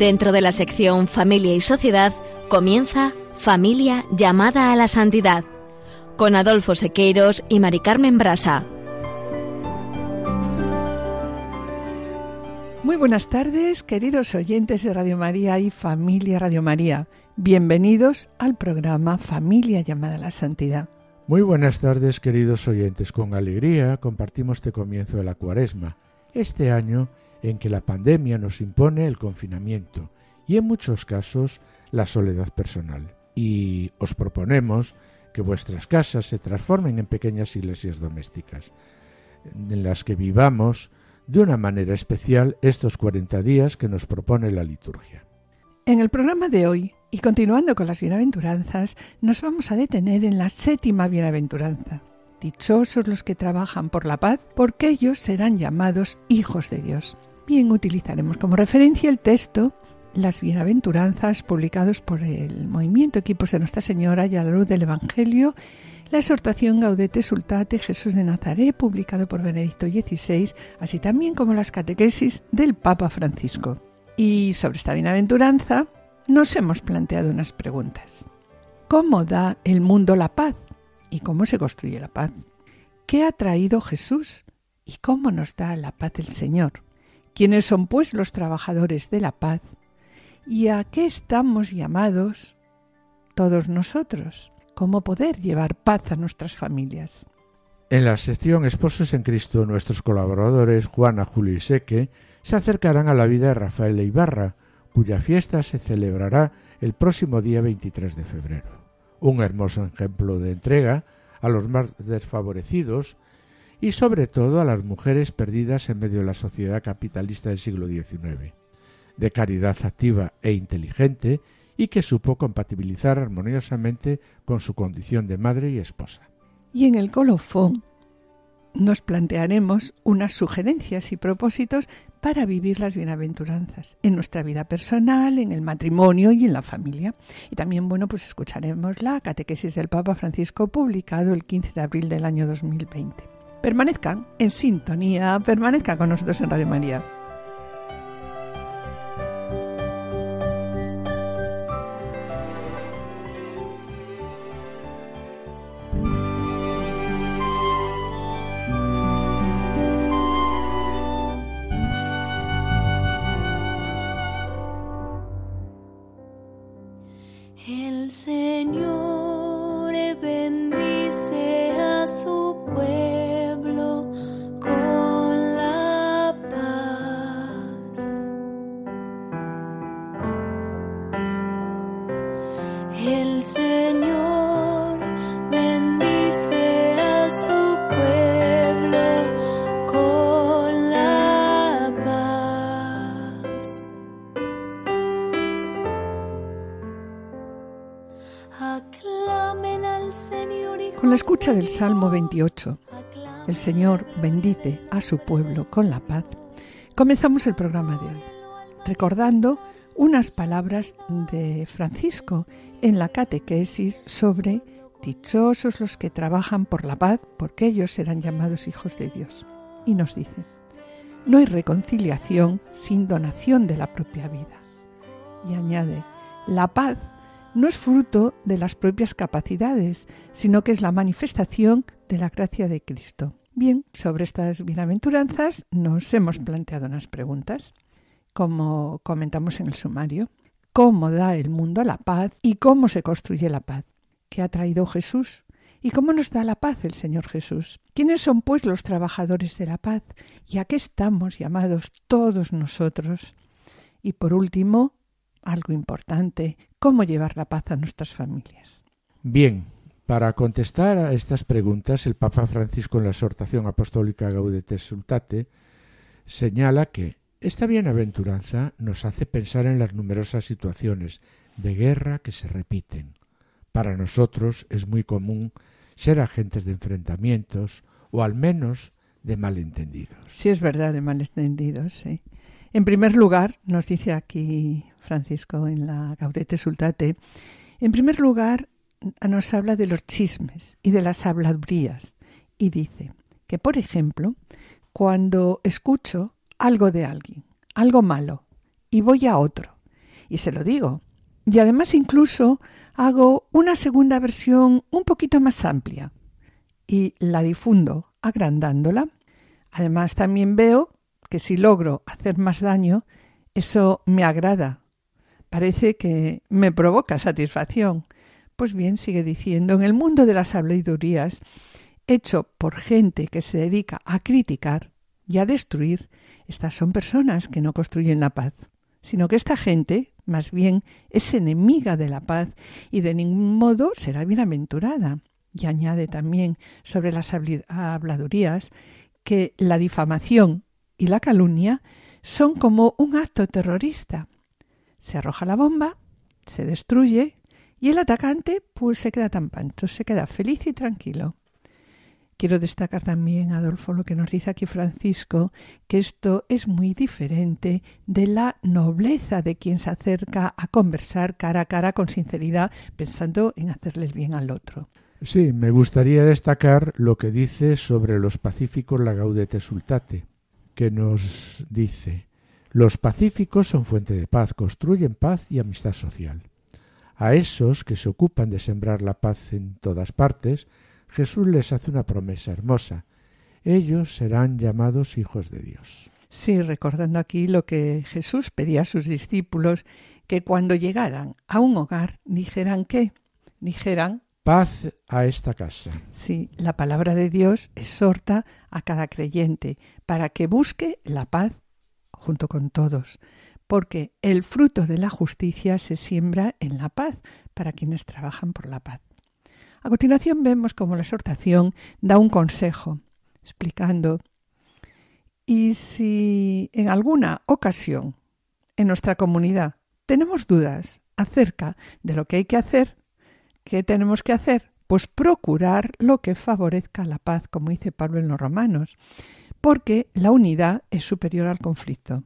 Dentro de la sección Familia y Sociedad comienza Familia llamada a la santidad con Adolfo Sequeiros y Mari Carmen Brasa. Muy buenas tardes, queridos oyentes de Radio María y Familia Radio María. Bienvenidos al programa Familia llamada a la Santidad. Muy buenas tardes, queridos oyentes. Con alegría compartimos este comienzo de la cuaresma, este año en que la pandemia nos impone el confinamiento y en muchos casos la soledad personal. Y os proponemos que vuestras casas se transformen en pequeñas iglesias domésticas, en las que vivamos de una manera especial estos 40 días que nos propone la liturgia. En el programa de hoy, y continuando con las bienaventuranzas, nos vamos a detener en la séptima bienaventuranza. Dichosos los que trabajan por la paz, porque ellos serán llamados hijos de Dios. Bien, utilizaremos como referencia el texto Las bienaventuranzas publicados por el Movimiento Equipos de Nuestra Señora y a la luz del Evangelio la exhortación Gaudete Sultate Jesús de Nazaret, publicado por Benedicto XVI, así también como las catequesis del Papa Francisco. Y sobre esta bienaventuranza nos hemos planteado unas preguntas. ¿Cómo da el mundo la paz? ¿Y cómo se construye la paz? ¿Qué ha traído Jesús? ¿Y cómo nos da la paz el Señor? ¿Quiénes son pues los trabajadores de la paz? ¿Y a qué estamos llamados todos nosotros? cómo poder llevar paz a nuestras familias. En la sección Esposos en Cristo, nuestros colaboradores Juana, Julio y Seque se acercarán a la vida de Rafael Ibarra, cuya fiesta se celebrará el próximo día 23 de febrero. Un hermoso ejemplo de entrega a los más desfavorecidos y sobre todo a las mujeres perdidas en medio de la sociedad capitalista del siglo XIX, de caridad activa e inteligente y que supo compatibilizar armoniosamente con su condición de madre y esposa. Y en el colofón nos plantearemos unas sugerencias y propósitos para vivir las bienaventuranzas en nuestra vida personal, en el matrimonio y en la familia. Y también, bueno, pues escucharemos la catequesis del Papa Francisco publicado el 15 de abril del año 2020. Permanezcan en sintonía, permanezcan con nosotros en Radio María. Con la Salmo 28, el Señor bendice a su pueblo con la paz, comenzamos el programa de hoy, recordando unas palabras de Francisco en la catequesis sobre dichosos los que trabajan por la paz, porque ellos serán llamados hijos de Dios. Y nos dice, no hay reconciliación sin donación de la propia vida. Y añade, la paz no es fruto de las propias capacidades, sino que es la manifestación de la gracia de Cristo. Bien, sobre estas bienaventuranzas nos hemos planteado unas preguntas, como comentamos en el sumario. ¿Cómo da el mundo la paz y cómo se construye la paz? ¿Qué ha traído Jesús? ¿Y cómo nos da la paz el Señor Jesús? ¿Quiénes son pues los trabajadores de la paz? ¿Y a qué estamos llamados todos nosotros? Y por último, algo importante, cómo llevar la paz a nuestras familias. Bien, para contestar a estas preguntas, el Papa Francisco en la exhortación apostólica Gaudete Sultate señala que esta bienaventuranza nos hace pensar en las numerosas situaciones de guerra que se repiten. Para nosotros es muy común ser agentes de enfrentamientos o al menos de malentendidos. Sí, es verdad, de malentendidos, sí. En primer lugar, nos dice aquí Francisco en la Gaudete Sultate, en primer lugar nos habla de los chismes y de las habladurías y dice que, por ejemplo, cuando escucho algo de alguien, algo malo, y voy a otro y se lo digo. Y además incluso hago una segunda versión un poquito más amplia y la difundo agrandándola. Además también veo que si logro hacer más daño, eso me agrada. Parece que me provoca satisfacción. Pues bien, sigue diciendo, en el mundo de las habladurías, hecho por gente que se dedica a criticar y a destruir, estas son personas que no construyen la paz, sino que esta gente, más bien, es enemiga de la paz y de ningún modo será bienaventurada. Y añade también sobre las habladurías que la difamación y la calumnia son como un acto terrorista. Se arroja la bomba, se destruye y el atacante pues se queda tan pancho, se queda feliz y tranquilo. Quiero destacar también, Adolfo, lo que nos dice aquí Francisco, que esto es muy diferente de la nobleza de quien se acerca a conversar cara a cara con sinceridad, pensando en hacerle el bien al otro. Sí, me gustaría destacar lo que dice sobre los pacíficos la Gaudete Sultate, que nos dice los pacíficos son fuente de paz, construyen paz y amistad social. A esos que se ocupan de sembrar la paz en todas partes, Jesús les hace una promesa hermosa. Ellos serán llamados hijos de Dios. Sí, recordando aquí lo que Jesús pedía a sus discípulos, que cuando llegaran a un hogar dijeran qué, dijeran paz a esta casa. Sí, la palabra de Dios exhorta a cada creyente para que busque la paz junto con todos, porque el fruto de la justicia se siembra en la paz para quienes trabajan por la paz. A continuación vemos cómo la exhortación da un consejo, explicando, y si en alguna ocasión en nuestra comunidad tenemos dudas acerca de lo que hay que hacer, ¿qué tenemos que hacer? Pues procurar lo que favorezca la paz, como dice Pablo en los Romanos, porque la unidad es superior al conflicto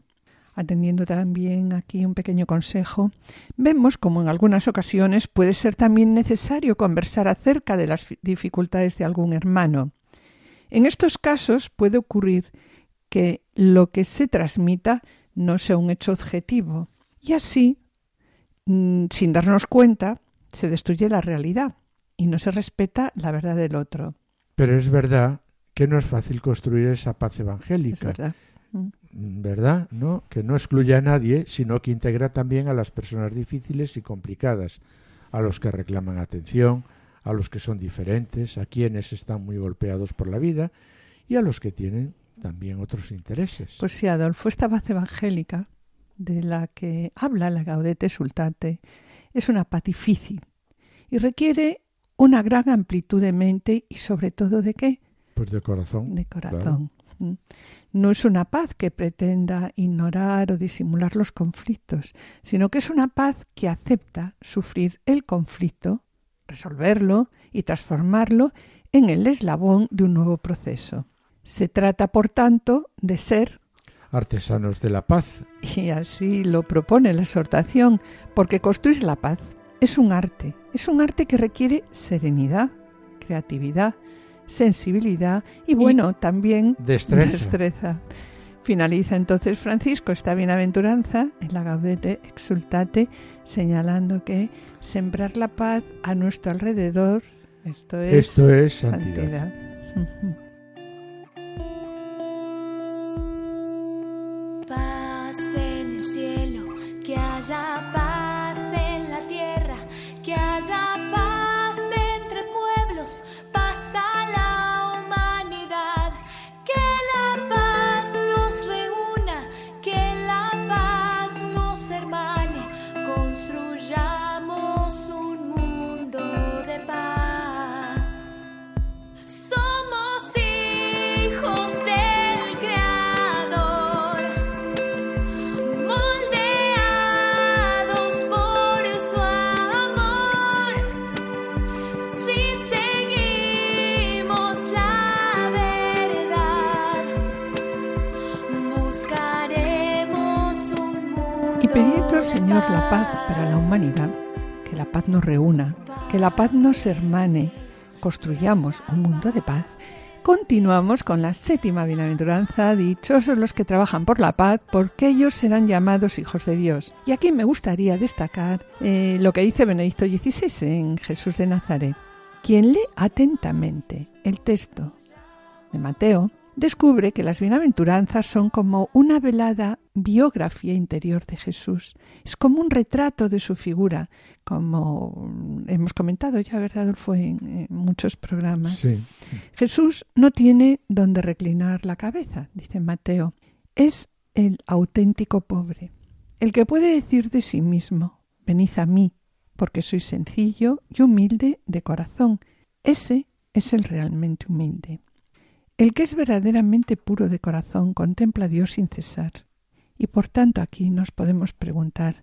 atendiendo también aquí un pequeño consejo, vemos como en algunas ocasiones puede ser también necesario conversar acerca de las dificultades de algún hermano. En estos casos puede ocurrir que lo que se transmita no sea un hecho objetivo y así, mm, sin darnos cuenta, se destruye la realidad y no se respeta la verdad del otro. Pero es verdad que no es fácil construir esa paz evangélica. ¿verdad? ¿No? Que no excluye a nadie, sino que integra también a las personas difíciles y complicadas, a los que reclaman atención, a los que son diferentes, a quienes están muy golpeados por la vida y a los que tienen también otros intereses. Pues sí, Adolfo, esta paz evangélica de la que habla la Gaudete Sultate es una paz difícil y requiere una gran amplitud de mente y sobre todo de qué? Pues de corazón. De corazón. No es una paz que pretenda ignorar o disimular los conflictos, sino que es una paz que acepta sufrir el conflicto, resolverlo y transformarlo en el eslabón de un nuevo proceso. Se trata, por tanto, de ser artesanos de la paz. Y así lo propone la exhortación, porque construir la paz es un arte, es un arte que requiere serenidad, creatividad, sensibilidad y bueno, también destreza. Finaliza entonces Francisco esta bienaventuranza en la Gaudete Exultate, señalando que sembrar la paz a nuestro alrededor, esto es, esto es santidad. Señor la paz para la humanidad, que la paz nos reúna, que la paz nos hermane, construyamos un mundo de paz, Continuamos con la séptima bienaventuranza, dichosos los que trabajan por la paz, porque ellos serán llamados hijos de Dios. Y aquí me gustaría destacar eh, lo que dice Benedicto XVI en Jesús de Nazaret. Quien lee atentamente el texto de Mateo, descubre que las bienaventuranzas son como una velada biografía interior de Jesús. Es como un retrato de su figura, como hemos comentado ya, ¿verdad, Adolfo? En, muchos programas. Jesús no tiene donde reclinar la cabeza, dice Mateo. Es el auténtico pobre, el que puede decir de sí mismo, venid a mí, porque soy sencillo y humilde de corazón. Ese es el realmente humilde. El que es verdaderamente puro de corazón contempla a Dios sin cesar. Y por tanto aquí nos podemos preguntar,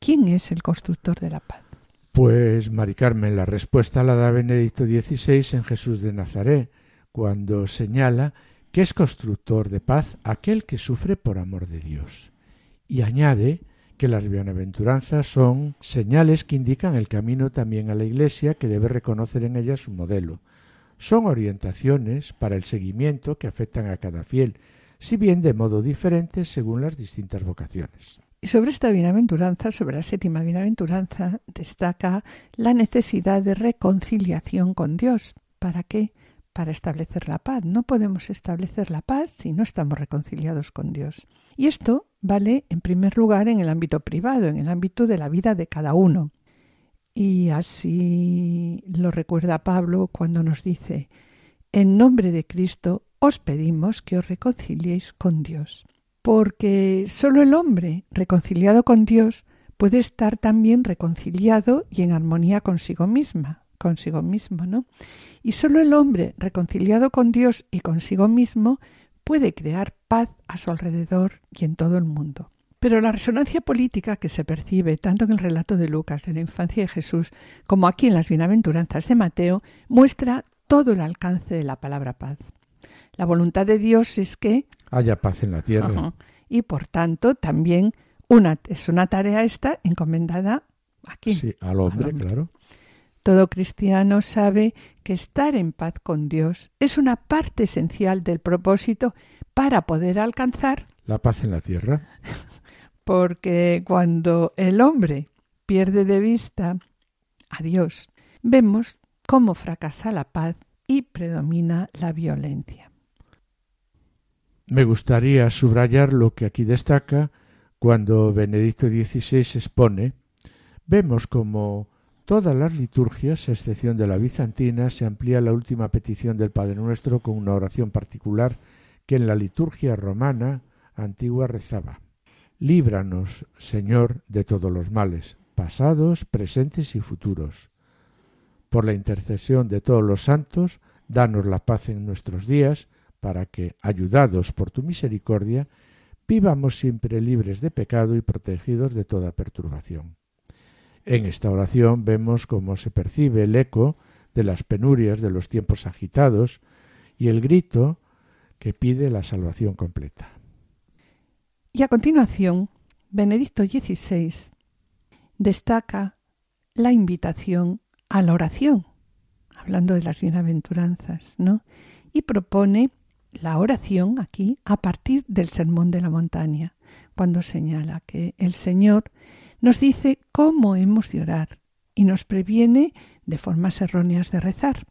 ¿quién es el constructor de la paz? Pues, Mari Carmen, la respuesta la da Benedicto XVI en Jesús de Nazaret, cuando señala que es constructor de paz aquel que sufre por amor de Dios. Y añade que las bienaventuranzas son señales que indican el camino también a la Iglesia que debe reconocer en ella su modelo, son orientaciones para el seguimiento que afectan a cada fiel, si bien de modo diferente según las distintas vocaciones. Y sobre esta bienaventuranza, sobre la séptima bienaventuranza, destaca la necesidad de reconciliación con Dios. ¿Para qué? Para establecer la paz. No podemos establecer la paz si no estamos reconciliados con Dios. Y esto vale, en primer lugar, en el ámbito privado, en el ámbito de la vida de cada uno. Y así lo recuerda Pablo cuando nos dice, en nombre de Cristo os pedimos que os reconciliéis con Dios. Porque solo el hombre reconciliado con Dios puede estar también reconciliado y en armonía consigo misma, consigo mismo, ¿no? Y solo el hombre reconciliado con Dios y consigo mismo puede crear paz a su alrededor y en todo el mundo. Pero la resonancia política que se percibe tanto en el relato de Lucas de la infancia de Jesús como aquí en las bienaventuranzas de Mateo muestra todo el alcance de la palabra paz. La voluntad de Dios es que haya paz en la tierra. y por tanto también una, es una tarea esta encomendada aquí. Sí, al hombre, claro. Todo cristiano sabe que estar en paz con Dios es una parte esencial del propósito para poder alcanzar la paz en la tierra. porque cuando el hombre pierde de vista a Dios, vemos cómo fracasa la paz y predomina la violencia. Me gustaría subrayar lo que aquí destaca cuando Benedicto XVI expone, vemos como todas las liturgias, a excepción de la bizantina, se amplía la última petición del Padre Nuestro con una oración particular que en la liturgia romana antigua rezaba. Líbranos, Señor, de todos los males, pasados, presentes y futuros. Por la intercesión de todos los santos, danos la paz en nuestros días, para que, ayudados por tu misericordia, vivamos siempre libres de pecado y protegidos de toda perturbación. En esta oración vemos cómo se percibe el eco de las penurias de los tiempos agitados y el grito que pide la salvación completa. Y a continuación, Benedicto XVI destaca la invitación a la oración, hablando de las bienaventuranzas, ¿no? Y propone la oración aquí a partir del Sermón de la Montaña, cuando señala que el Señor nos dice cómo hemos de orar y nos previene de formas erróneas de rezar,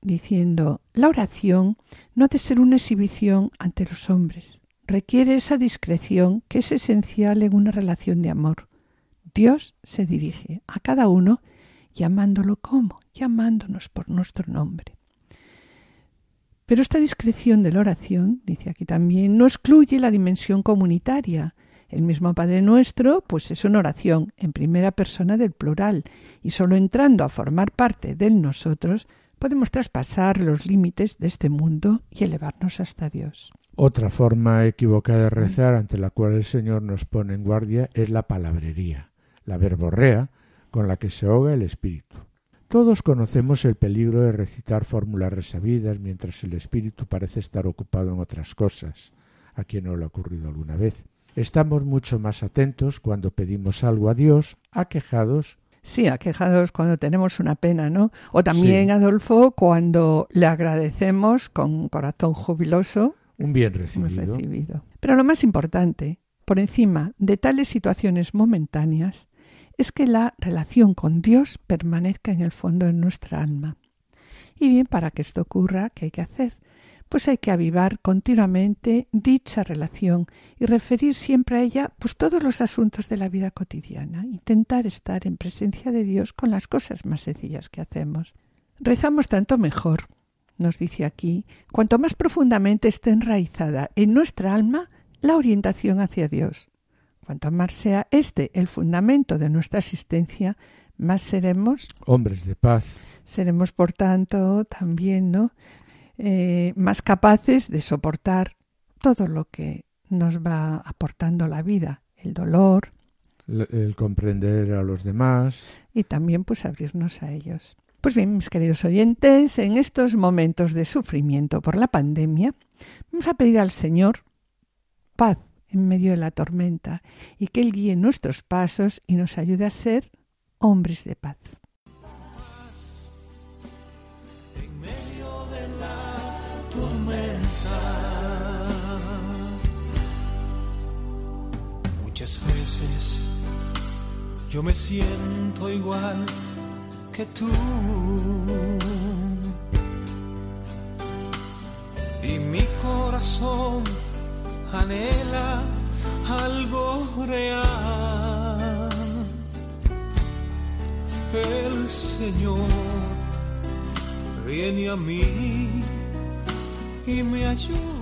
diciendo, la oración no ha de ser una exhibición ante los hombres, requiere esa discreción que es esencial en una relación de amor. Dios se dirige a cada uno llamándolo como, llamándonos por nuestro nombre. Pero esta discreción de la oración, dice aquí también, no excluye la dimensión comunitaria. El mismo Padre Nuestro, pues es una oración en primera persona del plural, y solo entrando a formar parte de nosotros podemos traspasar los límites de este mundo y elevarnos hasta Dios. Otra forma equivocada de rezar ante la cual el Señor nos pone en guardia es la palabrería, la verborrea con la que se ahoga el espíritu. Todos conocemos el peligro de recitar fórmulas resabidas mientras el espíritu parece estar ocupado en otras cosas. A quien no le ha ocurrido alguna vez. Estamos mucho más atentos cuando pedimos algo a Dios, aquejados Sí, aquejados cuando tenemos una pena, ¿no? O también, Adolfo, cuando le agradecemos con corazón jubiloso. Un bien recibido. recibido. Pero lo más importante, por encima de tales situaciones momentáneas, es que la relación con Dios permanezca en el fondo de nuestra alma. Y bien, para que esto ocurra, ¿qué hay que hacer? pues hay que avivar continuamente dicha relación y referir siempre a ella pues todos los asuntos de la vida cotidiana, intentar estar en presencia de Dios con las cosas más sencillas que hacemos. Rezamos tanto mejor, nos dice aquí, cuanto más profundamente esté enraizada en nuestra alma la orientación hacia Dios. Cuanto más sea este el fundamento de nuestra existencia, más seremos hombres de paz. Seremos, por tanto, también, ¿no? Eh, más capaces de soportar todo lo que nos va aportando la vida, el dolor, el, comprender a los demás y también pues abrirnos a ellos. Pues bien, mis queridos oyentes, en estos momentos de sufrimiento por la pandemia, vamos a pedir al Señor paz en medio de la tormenta y que Él guíe nuestros pasos y nos ayude a ser hombres de paz. Muchas veces yo me siento igual que tú. Y mi corazón anhela algo real. El Señor viene a mí y me ayuda.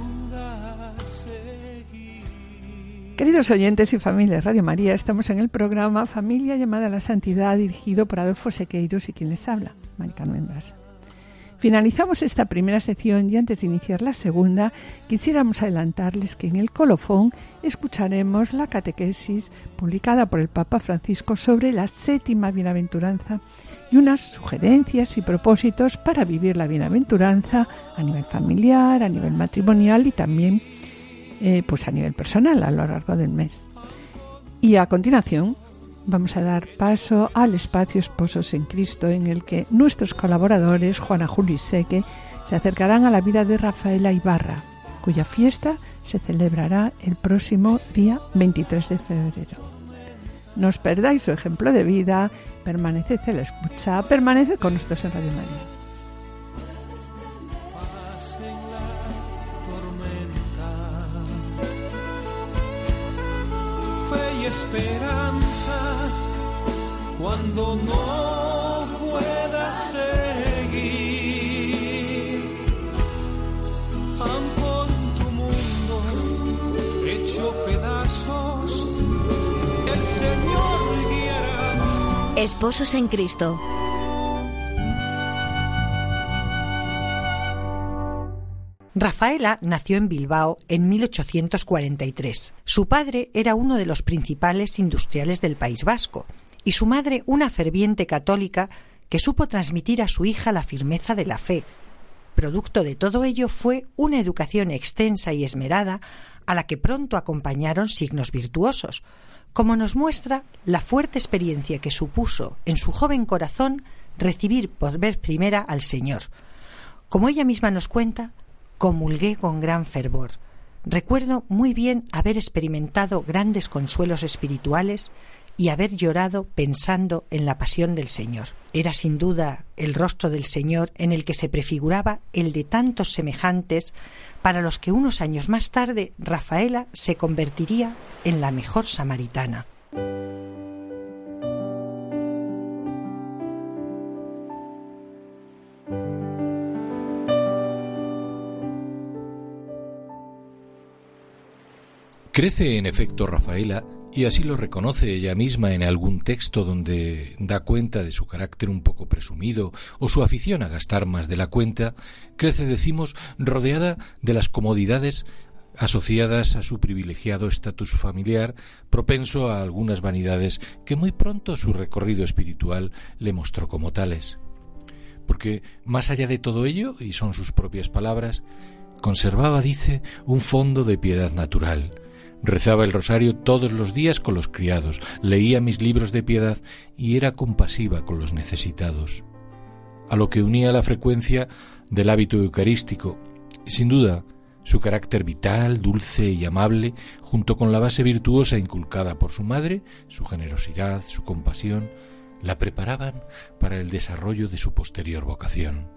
Queridos oyentes y familias Radio María, estamos en el programa Familia llamada a la Santidad, dirigido por Adolfo Sequeiros y quien les habla, Mari Carmen Brasa. Finalizamos esta primera sección y antes de iniciar la segunda, quisiéramos adelantarles que en el colofón escucharemos la catequesis publicada por el Papa Francisco sobre la séptima bienaventuranza y unas sugerencias y propósitos para vivir la bienaventuranza a nivel familiar, a nivel matrimonial y también eh, pues a nivel personal a lo largo del mes. Y a continuación vamos a dar paso al espacio Esposos en Cristo en el que nuestros colaboradores Juana Juli Seque se acercarán a la vida de Rafaela Ibarra, cuya fiesta se celebrará el próximo día 23 de febrero. No os perdáis su ejemplo de vida, permaneced en la escucha, permaneced con nosotros en Radio María. Esperanza cuando no pueda seguir. Campo en tu mundo hecho pedazos, el Señor guiará. Esposos en Cristo Rafaela nació en Bilbao en 1843. Su padre era uno de los principales industriales del País Vasco y su madre una ferviente católica que supo transmitir a su hija la firmeza de la fe. Producto de todo ello fue una educación extensa y esmerada a la que pronto acompañaron signos virtuosos, como nos muestra la fuerte experiencia que supuso en su joven corazón recibir por vez primera al Señor. Como ella misma nos cuenta, comulgué con gran fervor. Recuerdo muy bien haber experimentado grandes consuelos espirituales y haber llorado pensando en la pasión del Señor. Era sin duda el rostro del Señor en el que se prefiguraba el de tantos semejantes para los que unos años más tarde Rafaela se convertiría en la mejor samaritana. Crece en efecto Rafaela, y así lo reconoce ella misma en algún texto donde da cuenta de su carácter un poco presumido o su afición a gastar más de la cuenta, crece, decimos, rodeada de las comodidades asociadas a su privilegiado estatus familiar, propenso a algunas vanidades que muy pronto su recorrido espiritual le mostró como tales. Porque, más allá de todo ello, y son sus propias palabras, conservaba, dice, un fondo de piedad natural, Rezaba el rosario todos los días con los criados, leía mis libros de piedad y era compasiva con los necesitados. A lo que unía la frecuencia del hábito eucarístico, sin duda, su carácter vital, dulce y amable, junto con la base virtuosa inculcada por su madre, su generosidad, su compasión, la preparaban para el desarrollo de su posterior vocación.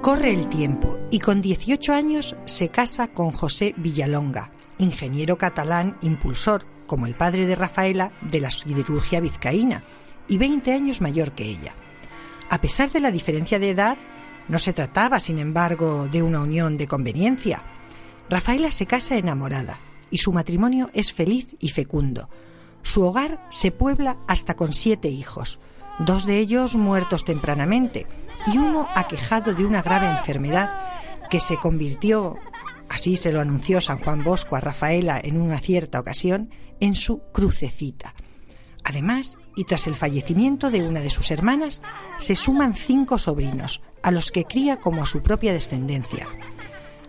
Corre el tiempo y con 18 años se casa con José Villalonga, ingeniero catalán impulsor, como el padre de Rafaela, de la siderurgia vizcaína, y 20 años mayor que ella. A pesar de la diferencia de edad, no se trataba, sin embargo, de una unión de conveniencia. Rafaela se casa enamorada y su matrimonio es feliz y fecundo. Su hogar se puebla hasta con siete hijos, dos de ellos muertos tempranamente y uno aquejado de una grave enfermedad que se convirtió, así se lo anunció San Juan Bosco a Rafaela en una cierta ocasión, en su crucecita. Además, y tras el fallecimiento de una de sus hermanas, se suman cinco sobrinos, a los que cría como a su propia descendencia.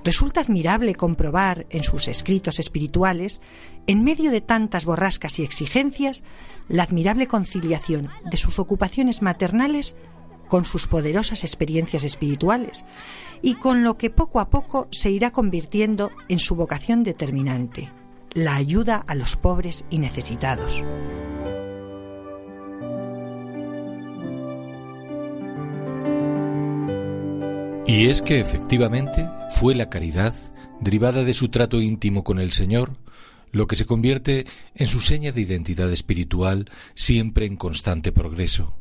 Resulta admirable comprobar en sus escritos espirituales, en medio de tantas borrascas y exigencias, la admirable conciliación de sus ocupaciones maternales con sus poderosas experiencias espirituales y con lo que poco a poco se irá convirtiendo en su vocación determinante, la ayuda a los pobres y necesitados. Y es que efectivamente fue la caridad, derivada de su trato íntimo con el Señor, lo que se convierte en su seña de identidad espiritual siempre en constante progreso.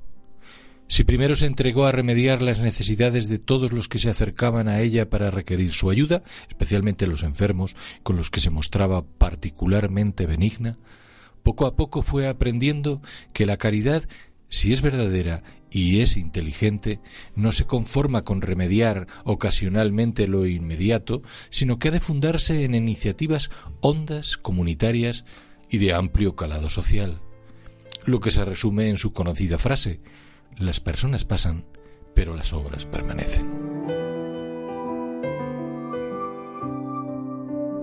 Si primero se entregó a remediar las necesidades de todos los que se acercaban a ella para requerir su ayuda, especialmente los enfermos, con los que se mostraba particularmente benigna, poco a poco fue aprendiendo que la caridad, si es verdadera y es inteligente, no se conforma con remediar ocasionalmente lo inmediato, sino que ha de fundarse en iniciativas hondas, comunitarias y de amplio calado social. Lo que se resume en su conocida frase las personas pasan, pero las obras permanecen.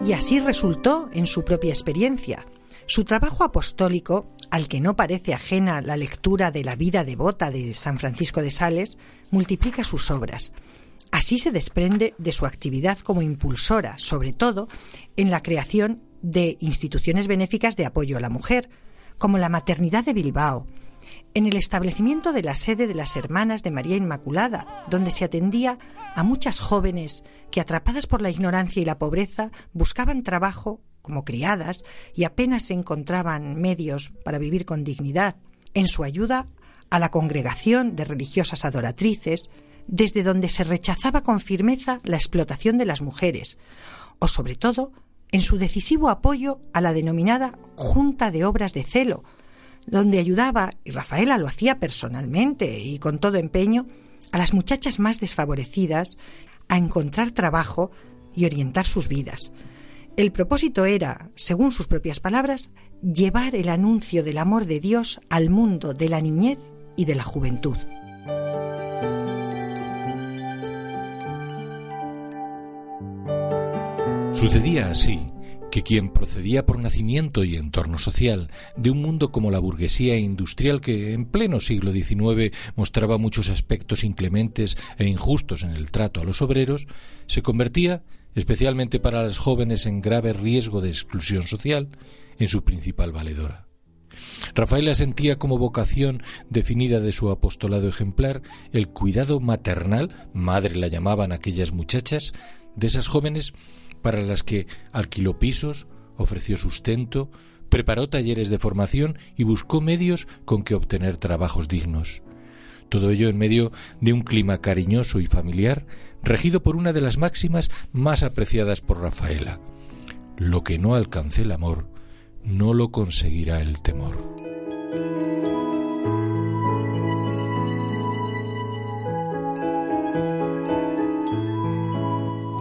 Y así resultó en su propia experiencia. Su trabajo apostólico, al que no parece ajena la lectura de la vida devota de San Francisco de Sales, multiplica sus obras. Así se desprende de su actividad como impulsora, sobre todo en la creación de instituciones benéficas de apoyo a la mujer, como la Maternidad de Bilbao, en el establecimiento de la sede de las Hermanas de María Inmaculada, donde se atendía a muchas jóvenes que, atrapadas por la ignorancia y la pobreza, buscaban trabajo como criadas y apenas se encontraban medios para vivir con dignidad, en su ayuda a la congregación de religiosas adoratrices, desde donde se rechazaba con firmeza la explotación de las mujeres, o sobre todo en su decisivo apoyo a la denominada Junta de Obras de Celo, donde ayudaba, y Rafaela lo hacía personalmente y con todo empeño, a las muchachas más desfavorecidas a encontrar trabajo y orientar sus vidas. El propósito era, según sus propias palabras, llevar el anuncio del amor de Dios al mundo de la niñez y de la juventud. Sucedía así que quien procedía por nacimiento y entorno social de un mundo como la burguesía industrial que en pleno siglo XIX mostraba muchos aspectos inclementes e injustos en el trato a los obreros, se convertía especialmente para las jóvenes en grave riesgo de exclusión social, en su principal valedora. Rafaela sentía como vocación definida de su apostolado ejemplar el cuidado maternal, madre la llamaban aquellas muchachas, de esas jóvenes para las que alquiló pisos, ofreció sustento, preparó talleres de formación y buscó medios con que obtener trabajos dignos. Todo ello en medio de un clima cariñoso y familiar regido por una de las máximas más apreciadas por Rafaela. Lo que no alcance el amor, no lo conseguirá el temor.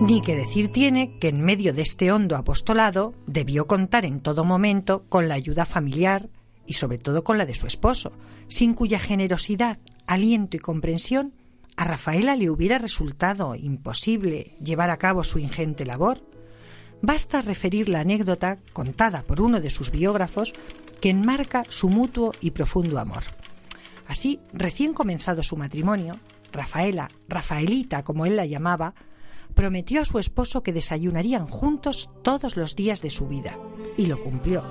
Ni que decir tiene que en medio de este hondo apostolado debió contar en todo momento con la ayuda familiar y sobre todo con la de su esposo, sin cuya generosidad, aliento y comprensión a Rafaela le hubiera resultado imposible llevar a cabo su ingente labor, basta referir la anécdota contada por uno de sus biógrafos que enmarca su mutuo y profundo amor. Así, recién comenzado su matrimonio, Rafaela, Rafaelita como él la llamaba, prometió a su esposo que desayunarían juntos todos los días de su vida, y lo cumplió.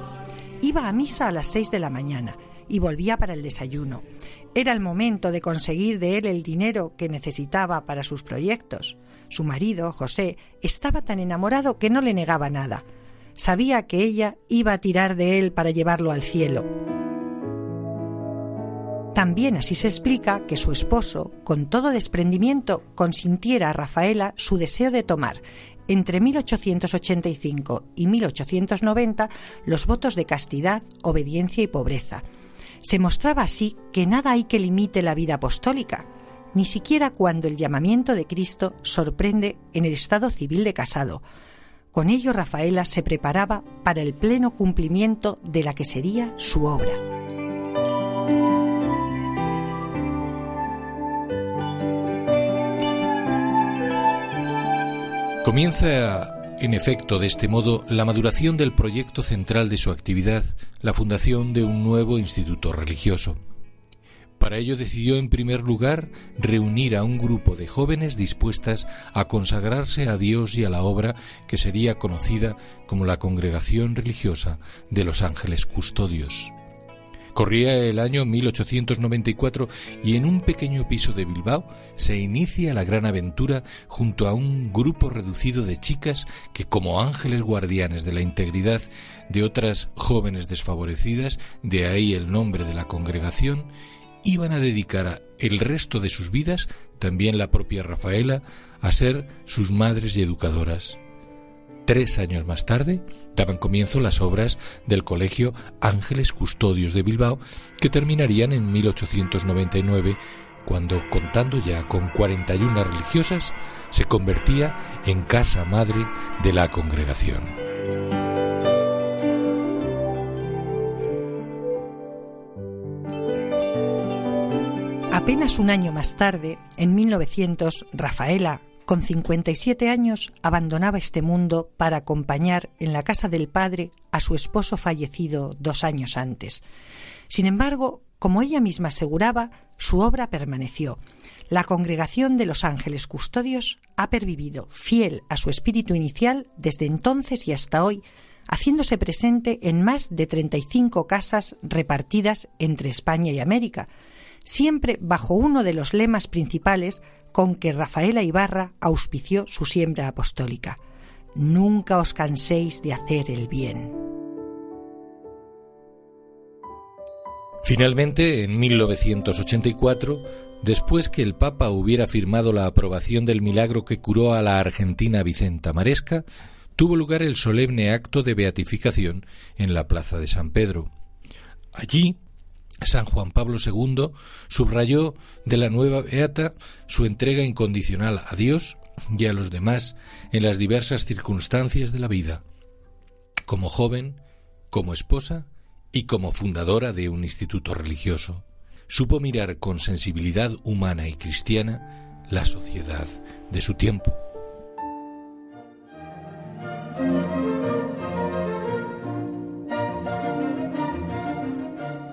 Iba a misa a las seis de la mañana y volvía para el desayuno. Era el momento de conseguir de él el dinero que necesitaba para sus proyectos. Su marido, José, estaba tan enamorado que no le negaba nada. Sabía que ella iba a tirar de él para llevarlo al cielo. También así se explica que su esposo, con todo desprendimiento, consintiera a Rafaela su deseo de tomar, entre 1885 y 1890, los votos de castidad, obediencia y pobreza. Se mostraba así que nada hay que limite la vida apostólica, ni siquiera cuando el llamamiento de Cristo sorprende en el estado civil de casado. Con ello Rafaela se preparaba para el pleno cumplimiento de la que sería su obra. Comienza, en efecto, de este modo, la maduración del proyecto central de su actividad, la fundación de un nuevo instituto religioso. Para ello decidió, en primer lugar, reunir a un grupo de jóvenes dispuestas a consagrarse a Dios y a la obra que sería conocida como la Congregación Religiosa de los Ángeles Custodios. Corría el año 1894 y en un pequeño piso de Bilbao se inicia la gran aventura junto a un grupo reducido de chicas que como ángeles guardianes de la integridad de otras jóvenes desfavorecidas, de ahí el nombre de la congregación, iban a dedicar el resto de sus vidas, también la propia Rafaela, a ser sus madres y educadoras. Tres años más tarde daban comienzo las obras del Colegio Ángeles Custodios de Bilbao, que terminarían en 1899, cuando, contando ya con 41 religiosas, se convertía en casa madre de la congregación. Apenas un año más tarde, en 1900, Rafaela, con 57 años abandonaba este mundo para acompañar en la casa del padre a su esposo fallecido dos años antes. Sin embargo, como ella misma aseguraba, su obra permaneció. La congregación de los ángeles custodios ha pervivido fiel a su espíritu inicial desde entonces y hasta hoy, haciéndose presente en más de 35 casas repartidas entre España y América, siempre bajo uno de los lemas principales con que Rafaela Ibarra auspició su siembra apostólica. Nunca os canséis de hacer el bien. Finalmente, en 1984, después que el Papa hubiera firmado la aprobación del milagro que curó a la argentina Vicenta Maresca, tuvo lugar el solemne acto de beatificación en la Plaza de San Pedro. Allí, San Juan Pablo II subrayó de la nueva beata su entrega incondicional a Dios y a los demás en las diversas circunstancias de la vida, como joven, como esposa y como fundadora de un instituto religioso. Supo mirar con sensibilidad humana y cristiana la sociedad de su tiempo.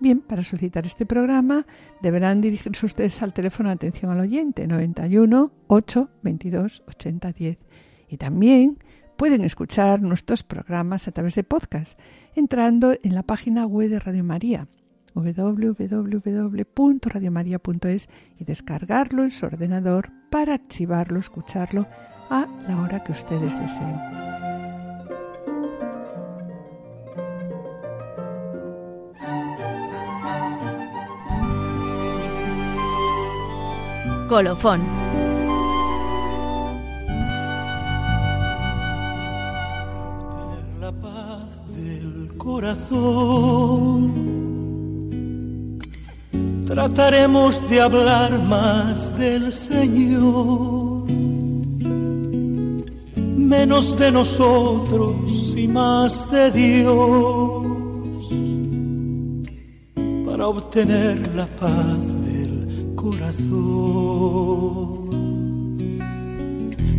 Bien, para solicitar este programa deberán dirigirse ustedes al teléfono de atención al oyente 91 8 22 80 10 y también pueden escuchar nuestros programas a través de podcast entrando en la página web de Radio María www.radiomaria.es y descargarlo en su ordenador para archivarlo, escucharlo a la hora que ustedes deseen. Colofón. Tener la paz del corazón. Trataremos de hablar más del Señor, menos de nosotros y más de Dios, para obtener la paz corazón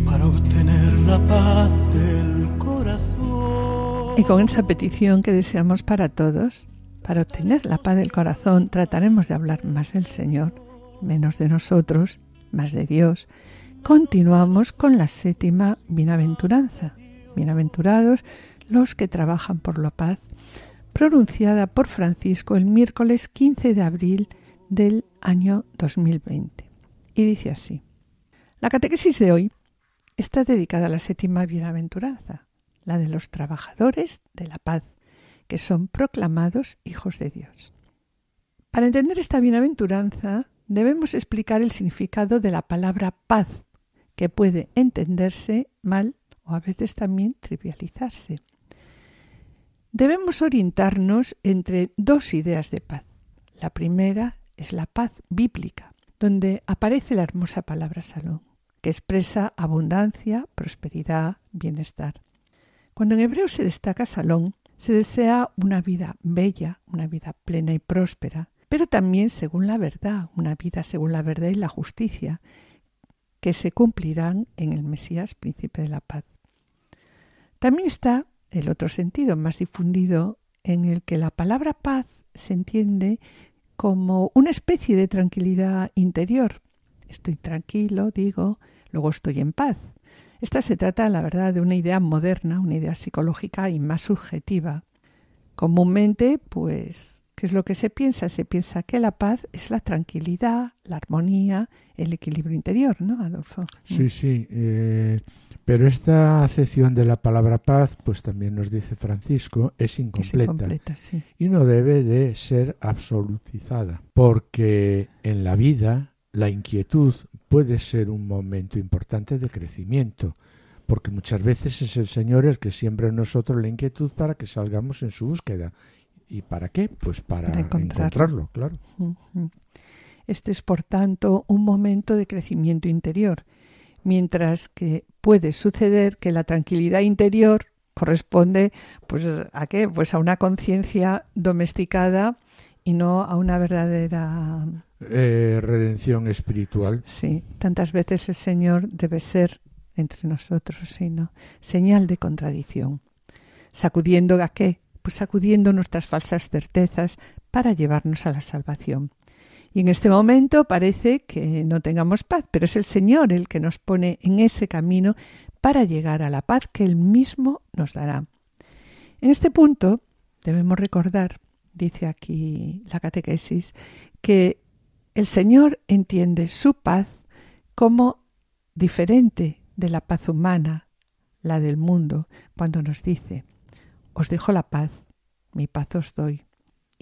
para obtener la paz del corazón. Y con esa petición que deseamos para todos, para obtener la paz del corazón, trataremos de hablar más del Señor, menos de nosotros, más de Dios. Continuamos con la séptima bienaventuranza. Bienaventurados los que trabajan por la paz, pronunciada por Francisco el miércoles 15 de abril del año 2020. Y dice así. La catequesis de hoy está dedicada a la séptima bienaventuranza, la de los trabajadores de la paz, que son proclamados hijos de Dios. Para entender esta bienaventuranza debemos explicar el significado de la palabra paz, que puede entenderse mal o a veces también trivializarse. Debemos orientarnos entre dos ideas de paz. La primera es la paz bíblica, donde aparece la hermosa palabra salón que expresa abundancia, prosperidad, bienestar. Cuando en hebreo se destaca salón, se desea una vida bella, una vida plena y próspera, pero también según la verdad, una vida según la verdad y la justicia, que se cumplirán en el Mesías, príncipe de la paz. También está el otro sentido más difundido en el que la palabra paz se entiende como una especie de tranquilidad interior, estoy tranquilo, digo, luego estoy en paz. Esta se trata, la verdad, de una idea moderna, una idea psicológica y más subjetiva. Comúnmente, pues, ¿qué es lo que se piensa? Se piensa que la paz es la tranquilidad, la armonía, el equilibrio interior, ¿no, Adolfo? Sí, sí. Eh, pero esta acepción de la palabra paz, pues también nos dice Francisco, es incompleta, Es incompleta, sí. y no debe de ser absolutizada, porque en la vida la inquietud puede ser un momento importante de crecimiento, porque muchas veces es el Señor el que siembra en nosotros la inquietud para que salgamos en su búsqueda. ¿Y para qué? Pues para, Para encontrarlo. encontrarlo, claro. Este es, por tanto, un momento de crecimiento interior, mientras que puede suceder que la tranquilidad interior corresponde pues a qué? Pues a una conciencia domesticada y no a una verdadera Eh, redención espiritual. Sí, tantas veces el Señor debe ser entre nosotros, sino señal de contradicción. ¿Sacudiendo a qué? Pues sacudiendo nuestras falsas certezas para llevarnos a la salvación. Y en este momento parece que no tengamos paz, pero es el Señor el que nos pone en ese camino para llegar a la paz que Él mismo nos dará. En este punto debemos recordar, dice aquí la catequesis, que el Señor entiende su paz como diferente de la paz humana, la del mundo, cuando nos dice, os dejo la paz, mi paz os doy.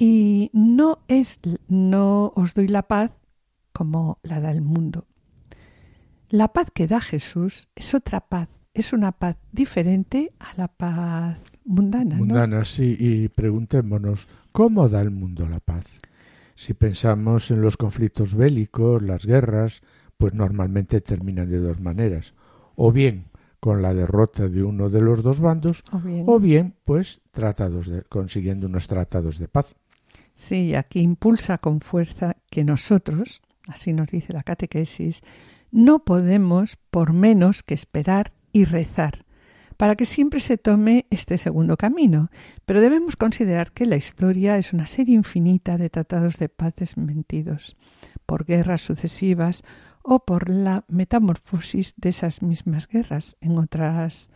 Y no es, no os doy la paz como la da el mundo. La paz que da Jesús es otra paz, es una paz diferente a la paz mundana. ¿no? Mundana, sí, y preguntémonos, ¿cómo da el mundo la paz? Si pensamos en los conflictos bélicos, las guerras, pues normalmente terminan de dos maneras. O bien con la derrota de uno de los dos bandos, O bien, o bien, pues, tratados de, consiguiendo unos tratados de paz. Sí, aquí impulsa con fuerza que nosotros, así nos dice la catequesis, no podemos por menos que esperar y rezar para que siempre se tome este segundo camino, pero debemos considerar que la historia es una serie infinita de tratados de paz desmentidos por guerras sucesivas o por la metamorfosis de esas mismas guerras en otras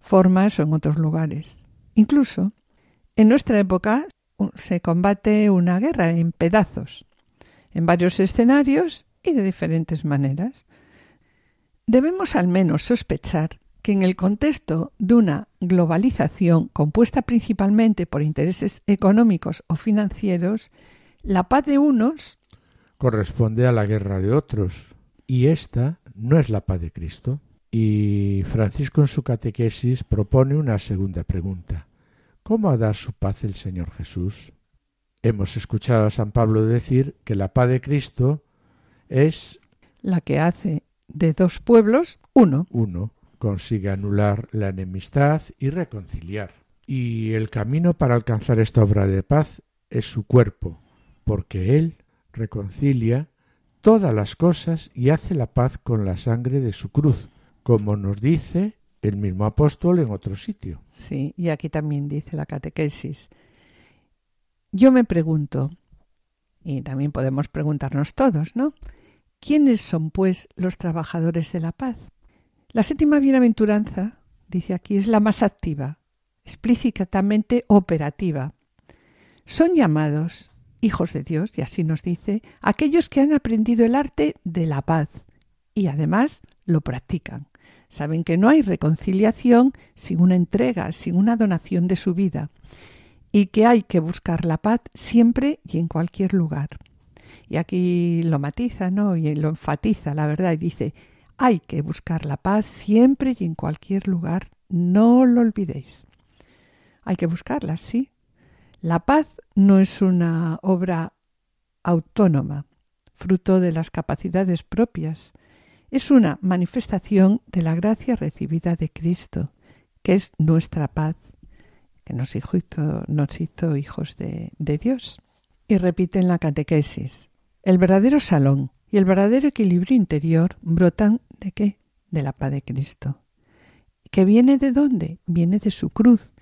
formas o en otros lugares. Incluso en nuestra época se combate una guerra en pedazos, en varios escenarios y de diferentes maneras. Debemos al menos sospechar que en el contexto de una globalización compuesta principalmente por intereses económicos o financieros, la paz de unos Corresponde a la guerra de otros. Y esta no es la paz de Cristo. Y Francisco en su catequesis propone una segunda pregunta. ¿Cómo ha dar su paz el Señor Jesús? Hemos escuchado a San Pablo decir que la paz de Cristo es la que hace de dos pueblos uno. Uno consigue anular la enemistad y reconciliar. Y el camino para alcanzar esta obra de paz es su cuerpo, porque Él reconcilia todas las cosas y hace la paz con la sangre de su cruz, como nos dice el mismo apóstol en otro sitio. Sí, y aquí también dice la catequesis. Yo me pregunto, y también podemos preguntarnos todos, ¿no? ¿Quiénes son, pues, los trabajadores de la paz? La séptima bienaventuranza, dice aquí, es la más activa, explícitamente operativa. Son llamados hijos de Dios, y así nos dice, aquellos que han aprendido el arte de la paz y además lo practican. Saben que no hay reconciliación sin una entrega, sin una donación de su vida, y que hay que buscar la paz siempre y en cualquier lugar. Y aquí lo matiza, ¿no? Y lo enfatiza, la verdad, y dice, hay que buscar la paz siempre y en cualquier lugar, no lo olvidéis. Hay que buscarla, sí. La paz no es una obra autónoma, fruto de las capacidades propias. Es una manifestación de la gracia recibida de Cristo, que es nuestra paz, que nos hizo, nos hizo hijos de, de Dios. Y repite en la catequesis, el verdadero salón y el verdadero equilibrio interior brotan de qué? De la paz de Cristo. ¿Que viene de dónde? Viene de su cruz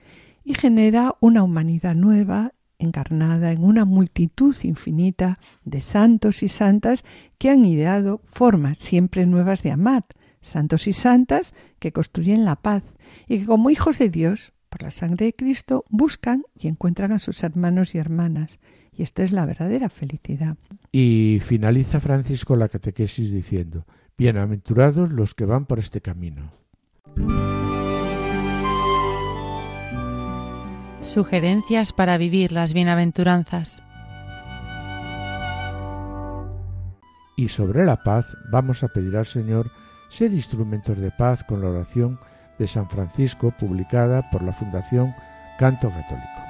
y genera una humanidad nueva encarnada en una multitud infinita de santos y santas que han ideado formas siempre nuevas de amar, santos y santas que construyen la paz y que como hijos de Dios, por la sangre de Cristo, buscan y encuentran a sus hermanos y hermanas y esta es la verdadera felicidad. Y finaliza Francisco la catequesis diciendo, Bienaventurados los que van por este camino. Sugerencias para vivir las bienaventuranzas. Y sobre la paz vamos a pedir al Señor ser instrumentos de paz con la oración de San Francisco publicada por la Fundación Canto Católico.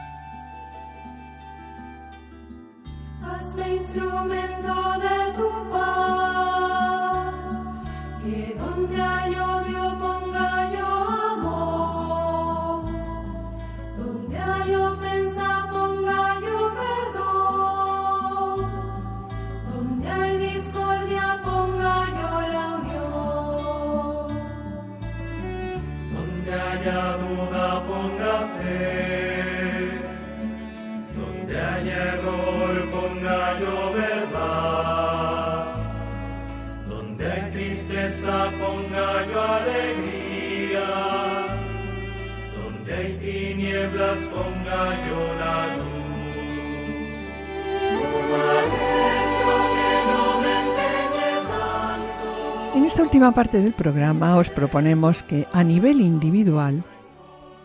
Última parte del programa os proponemos que a nivel individual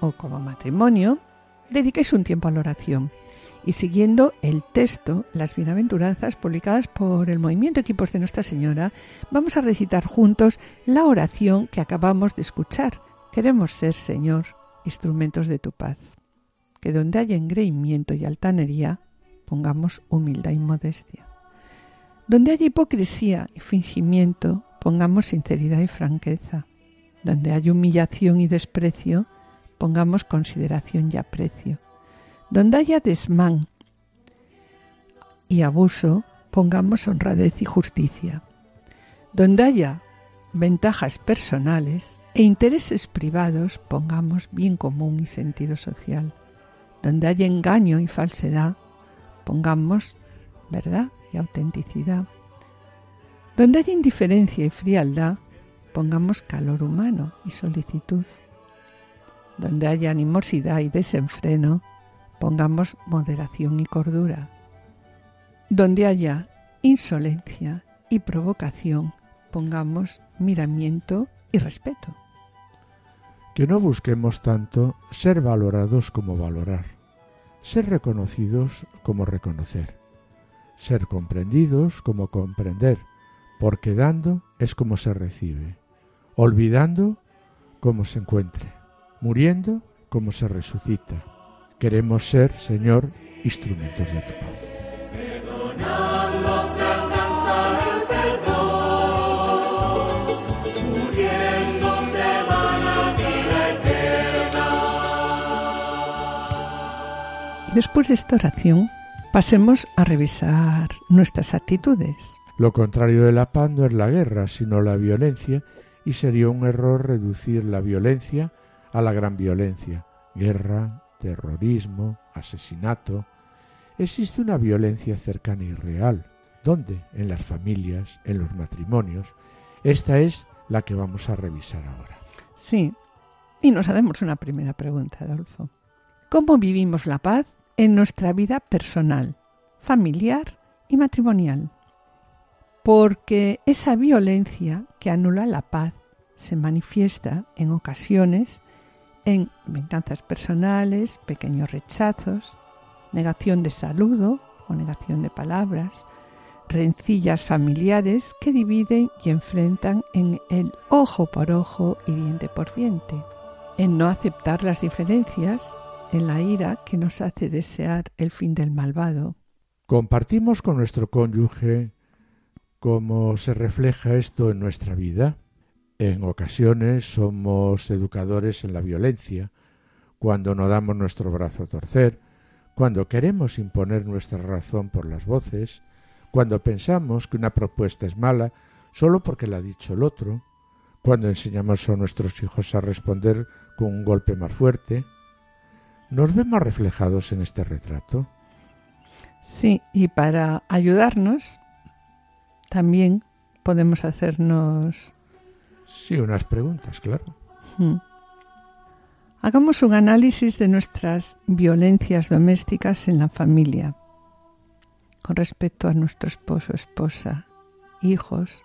o como matrimonio dediquéis un tiempo a la oración y siguiendo el texto, las bienaventuranzas publicadas por el movimiento Equipos de Nuestra Señora, vamos a recitar juntos la oración que acabamos de escuchar. Queremos ser, Señor, instrumentos de tu paz. Que donde haya engreimiento y altanería, pongamos humildad y modestia. Donde haya hipocresía y fingimiento, pongamos sinceridad y franqueza. Donde haya humillación y desprecio, pongamos consideración y aprecio. Donde haya desmán y abuso, pongamos honradez y justicia. Donde haya ventajas personales e intereses privados, pongamos bien común y sentido social. Donde haya engaño y falsedad, pongamos verdad y autenticidad. Donde haya indiferencia y frialdad, pongamos calor humano y solicitud. Donde haya animosidad y desenfreno, pongamos moderación y cordura. Donde haya insolencia y provocación, pongamos miramiento y respeto. Que no busquemos tanto ser valorados como valorar, ser reconocidos como reconocer, ser comprendidos como comprender, porque dando es como se recibe, olvidando como se encuentre, muriendo como se resucita, Queremos ser, Señor, instrumentos de tu paz. Después de esta oración, pasemos a revisar nuestras actitudes. Lo contrario de la paz no es la guerra, sino la violencia, y sería un error reducir la violencia a la gran violencia. Guerra, terrorismo, asesinato. Existe una violencia cercana y real. ¿Dónde? En las familias, en los matrimonios. Esta es la que vamos a revisar ahora. Sí. Y nos haremos una primera pregunta, Adolfo. ¿Cómo vivimos la paz en nuestra vida personal, familiar y matrimonial? Porque esa violencia que anula la paz se manifiesta en ocasiones en venganzas personales, pequeños rechazos, negación de saludo o negación de palabras, rencillas familiares que dividen y enfrentan en el ojo por ojo y diente por diente, en no aceptar las diferencias, en la ira que nos hace desear el fin del malvado. ¿Compartimos con nuestro cónyuge cómo se refleja esto en nuestra vida? En ocasiones somos educadores en la violencia, cuando no damos nuestro brazo a torcer, cuando queremos imponer nuestra razón por las voces, cuando pensamos que una propuesta es mala solo porque la ha dicho el otro, cuando enseñamos a nuestros hijos a responder con un golpe más fuerte. ¿Nos vemos reflejados en este retrato? Sí, y para ayudarnos también podemos hacernos Sí, unas preguntas, claro. Hmm. Hagamos un análisis de nuestras violencias domésticas en la familia, con respecto a nuestro esposo, esposa, hijos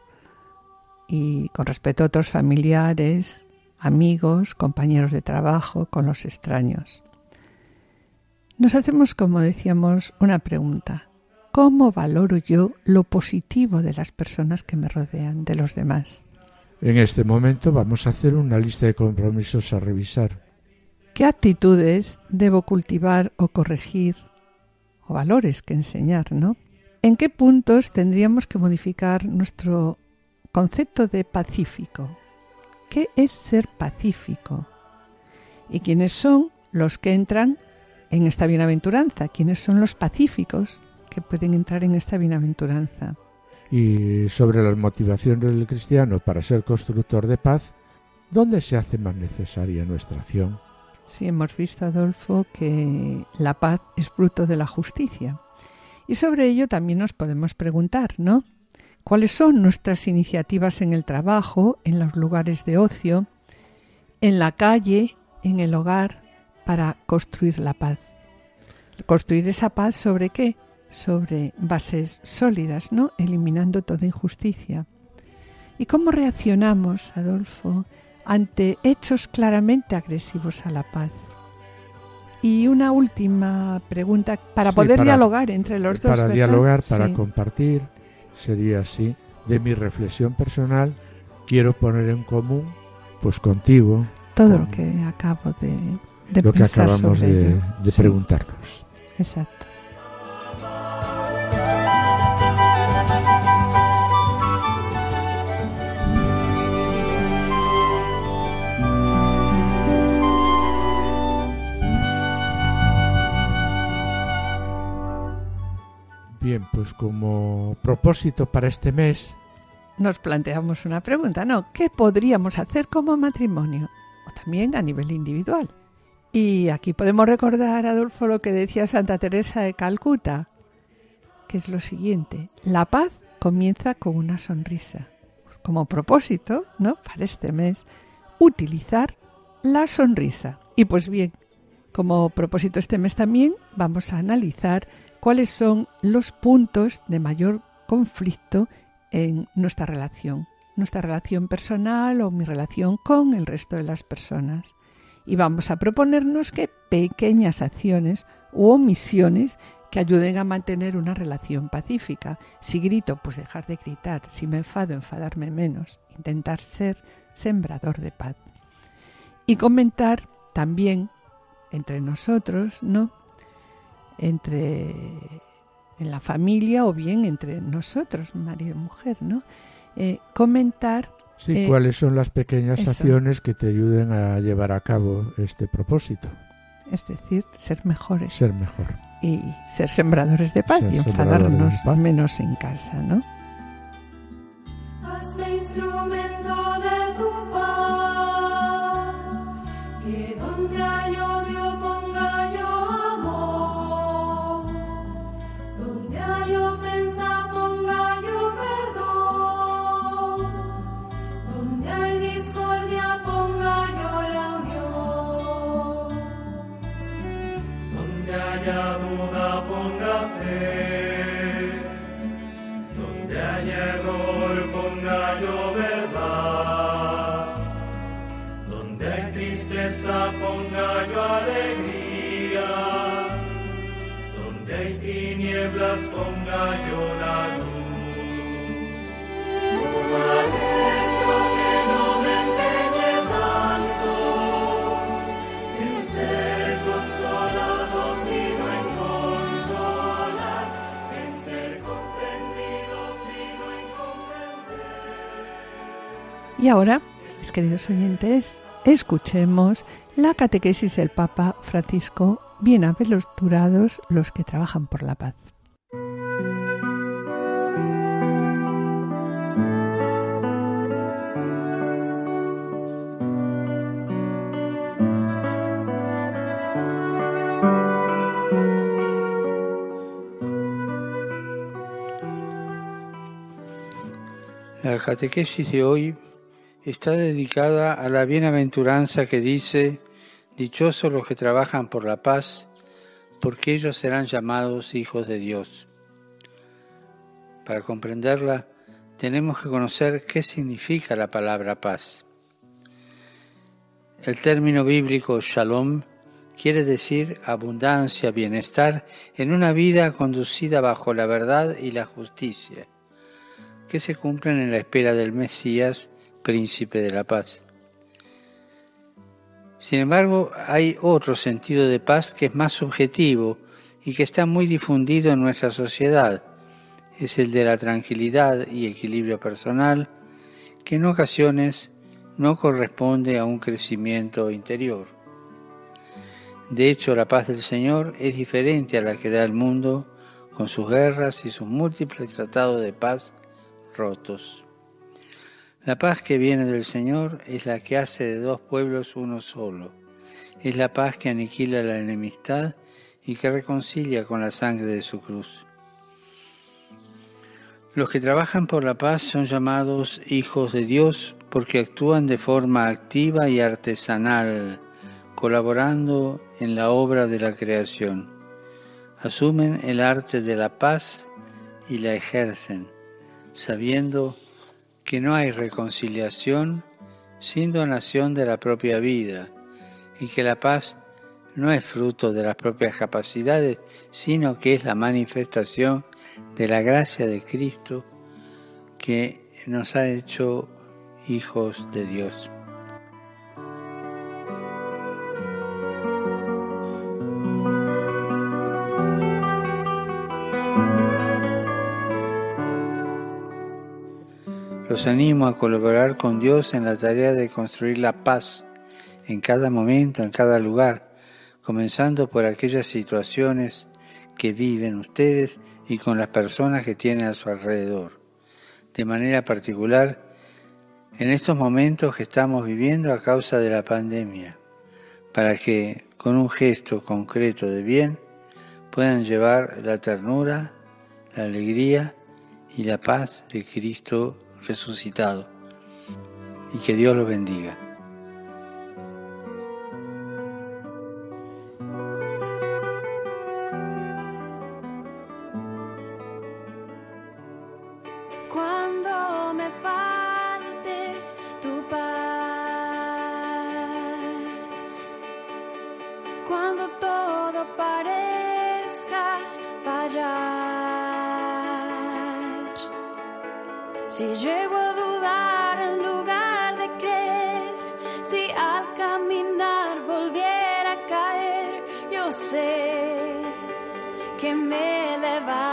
y con respecto a otros familiares, amigos, compañeros de trabajo, con los extraños. Nos hacemos, como decíamos, una pregunta. ¿Cómo valoro yo lo positivo de las personas que me rodean, de los demás? En este momento vamos a hacer una lista de compromisos a revisar. ¿Qué actitudes debo cultivar o corregir? O valores que enseñar, ¿no? ¿En qué puntos tendríamos que modificar nuestro concepto de pacífico? ¿Qué es ser pacífico? ¿Y quiénes son los que entran en esta bienaventuranza? ¿Quiénes son los pacíficos que pueden entrar en esta bienaventuranza? y sobre las motivaciones del cristiano para ser constructor de paz, ¿dónde se hace más necesaria nuestra acción? Sí, hemos visto, Adolfo, que la paz es fruto de la justicia. Y sobre ello también nos podemos preguntar, ¿no? ¿Cuáles son nuestras iniciativas en el trabajo, en los lugares de ocio, en la calle, en el hogar, para construir la paz? ¿Construir esa paz sobre qué? Sobre bases sólidas, ¿no? Eliminando toda injusticia. ¿Y cómo reaccionamos, Adolfo, ante hechos claramente agresivos a la paz? Y una última pregunta para poder dialogar entre los dos. Para dialogar, para compartir, sería así. De mi reflexión personal, quiero poner en común, pues contigo. Todo lo que acabo de, de lo que acabamos de, preguntarnos. Exacto. Bien, pues como propósito para este mes... Nos planteamos una pregunta, ¿no? ¿Qué podríamos hacer como matrimonio? O también a nivel individual. Y aquí podemos recordar, Adolfo, lo que decía Santa Teresa de Calcuta, que es lo siguiente, la paz comienza con una sonrisa. Como propósito, ¿no? Para este mes, utilizar la sonrisa. Y pues bien, como propósito este mes también vamos a analizar cuáles son los puntos de mayor conflicto en nuestra relación, nuestra relación personal o mi relación con el resto de las personas. Y vamos a proponernos que pequeñas acciones u omisiones que ayuden a mantener una relación pacífica. Si grito, pues dejar de gritar. Si me enfado, enfadarme menos. Intentar ser sembrador de paz. Y comentar también entre nosotros, ¿no? Entre en la familia o bien entre nosotros, marido y mujer, ¿no? Eh, comentar. Sí, eh, cuáles son las pequeñas eso. acciones que te ayuden a llevar a cabo este propósito, Es decir, ser mejores ser mejor. y ser sembradores de paz Ser y de enfadarnos paz. menos en casa, ¿no? Y ahora, mis queridos oyentes, escuchemos la catequesis del Papa Francisco, bienaventurados los que trabajan por la paz. Catequesis de hoy está dedicada a la bienaventuranza que dice, Dichosos los que trabajan por la paz, porque ellos serán llamados hijos de Dios. Para comprenderla, tenemos que conocer qué significa la palabra paz. El término bíblico shalom quiere decir abundancia, bienestar en una vida conducida bajo la verdad y la justicia que se cumplen en la espera del Mesías, príncipe de la paz. Sin embargo, hay otro sentido de paz que es más subjetivo y que está muy difundido en nuestra sociedad. Es el de la tranquilidad y equilibrio personal, que en ocasiones no corresponde a un crecimiento interior. De hecho, la paz del Señor es diferente a la que da el mundo con sus guerras y sus múltiples tratados de paz rotos. La paz que viene del Señor es la que hace de dos pueblos uno solo. Es la paz que aniquila la enemistad y que reconcilia con la sangre de su cruz. Los que trabajan por la paz son llamados hijos de Dios porque actúan de forma activa y artesanal, colaborando en la obra de la creación. Asumen el arte de la paz y la ejercen sabiendo que no hay reconciliación sin donación de la propia vida y que la paz no es fruto de las propias capacidades, sino que es la manifestación de la gracia de Cristo que nos ha hecho hijos de Dios. Los animo a colaborar con Dios en la tarea de construir la paz en cada momento, en cada lugar, comenzando por aquellas situaciones que viven ustedes y con las personas que tienen a su alrededor. De manera particular, en estos momentos que estamos viviendo a causa de la pandemia, para que con un gesto concreto de bien puedan llevar la ternura, la alegría y la paz de Cristo resucitado. Y que Dios los bendiga. Sé que me levantaré.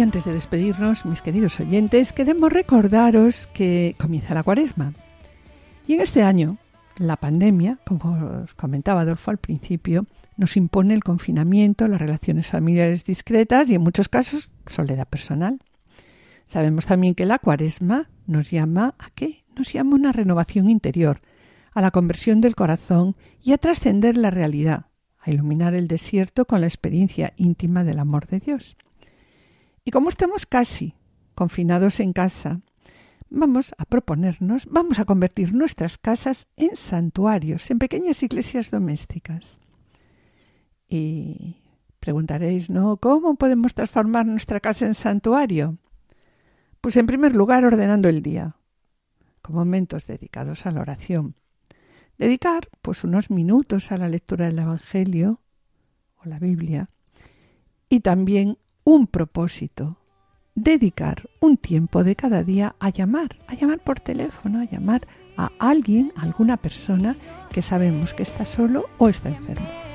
Y antes de despedirnos, mis queridos oyentes, queremos recordaros que comienza la cuaresma. Y en este año, la pandemia, como os comentaba Adolfo al principio, nos impone el confinamiento, las relaciones familiares discretas y en muchos casos soledad personal. Sabemos también que la cuaresma nos llama a qué? Nos llama a una renovación interior, a la conversión del corazón y a trascender la realidad, a iluminar el desierto con la experiencia íntima del amor de Dios. Y como estamos casi confinados en casa, vamos a proponernos, vamos a convertir nuestras casas en santuarios, en pequeñas iglesias domésticas. Y preguntaréis, ¿no? ¿Cómo podemos transformar nuestra casa en santuario? Pues en primer lugar ordenando el día, con momentos dedicados a la oración. Dedicar pues unos minutos a la lectura del Evangelio o la Biblia y también un propósito, dedicar un tiempo de cada día a llamar, a llamar por teléfono, a llamar a alguien, a alguna persona que sabemos que está solo o está enfermo.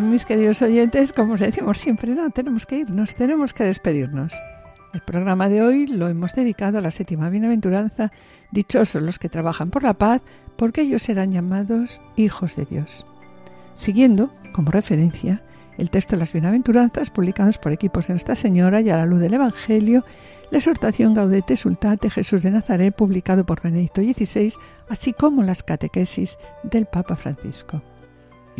Bien, mis queridos oyentes, como os decimos siempre, no, tenemos que irnos, tenemos que despedirnos. El programa de hoy lo hemos dedicado a la séptima bienaventuranza, dichosos los que trabajan por la paz, porque ellos serán llamados hijos de Dios. Siguiendo, como referencia, el texto de las bienaventuranzas publicados por equipos de Nuestra Señora y a la luz del Evangelio, la exhortación Gaudete Sultate Jesús de Nazaret, publicado por Benedicto XVI, así como las catequesis del Papa Francisco.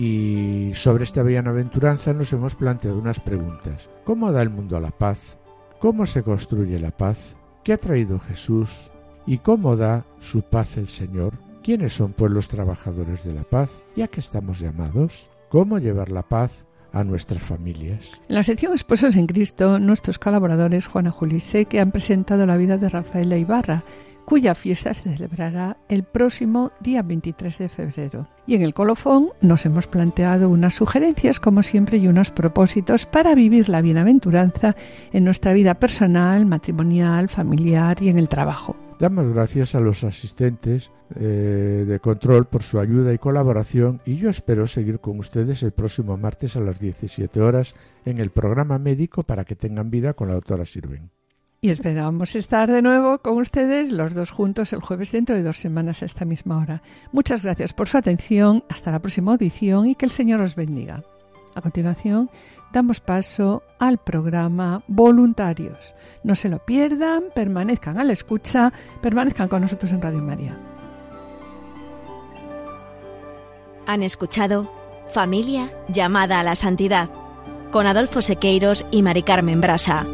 Y sobre esta bienaventuranza nos hemos planteado unas preguntas. ¿Cómo da el mundo a la paz? ¿Cómo se construye la paz? ¿Qué ha traído Jesús? ¿Y cómo da su paz el Señor? ¿Quiénes son pues los trabajadores de la paz? ¿Y a qué estamos llamados? ¿Cómo llevar la paz a nuestras familias? En la sección Esposos en Cristo, nuestros colaboradores Juana Julise, que han presentado la vida de Rafaela Ibarra, cuya fiesta se celebrará el próximo día 23 de febrero. Y en el colofón nos hemos planteado unas sugerencias, como siempre, y unos propósitos para vivir la bienaventuranza en nuestra vida personal, matrimonial, familiar y en el trabajo. Damos gracias a los asistentes eh, de control por su ayuda y colaboración y yo espero seguir con ustedes el próximo martes a las 17 horas en el programa médico para que tengan vida con la doctora Sirven. Y esperamos estar de nuevo con ustedes los dos juntos el jueves dentro de dos semanas a esta misma hora. Muchas gracias por su atención, hasta la próxima audición y que el Señor os bendiga. A continuación, damos paso al programa Voluntarios. No se lo pierdan, permanezcan a la escucha, permanezcan con nosotros en Radio María. Han escuchado Familia llamada a la santidad con Adolfo Sequeiros y Mari Carmen Brasa.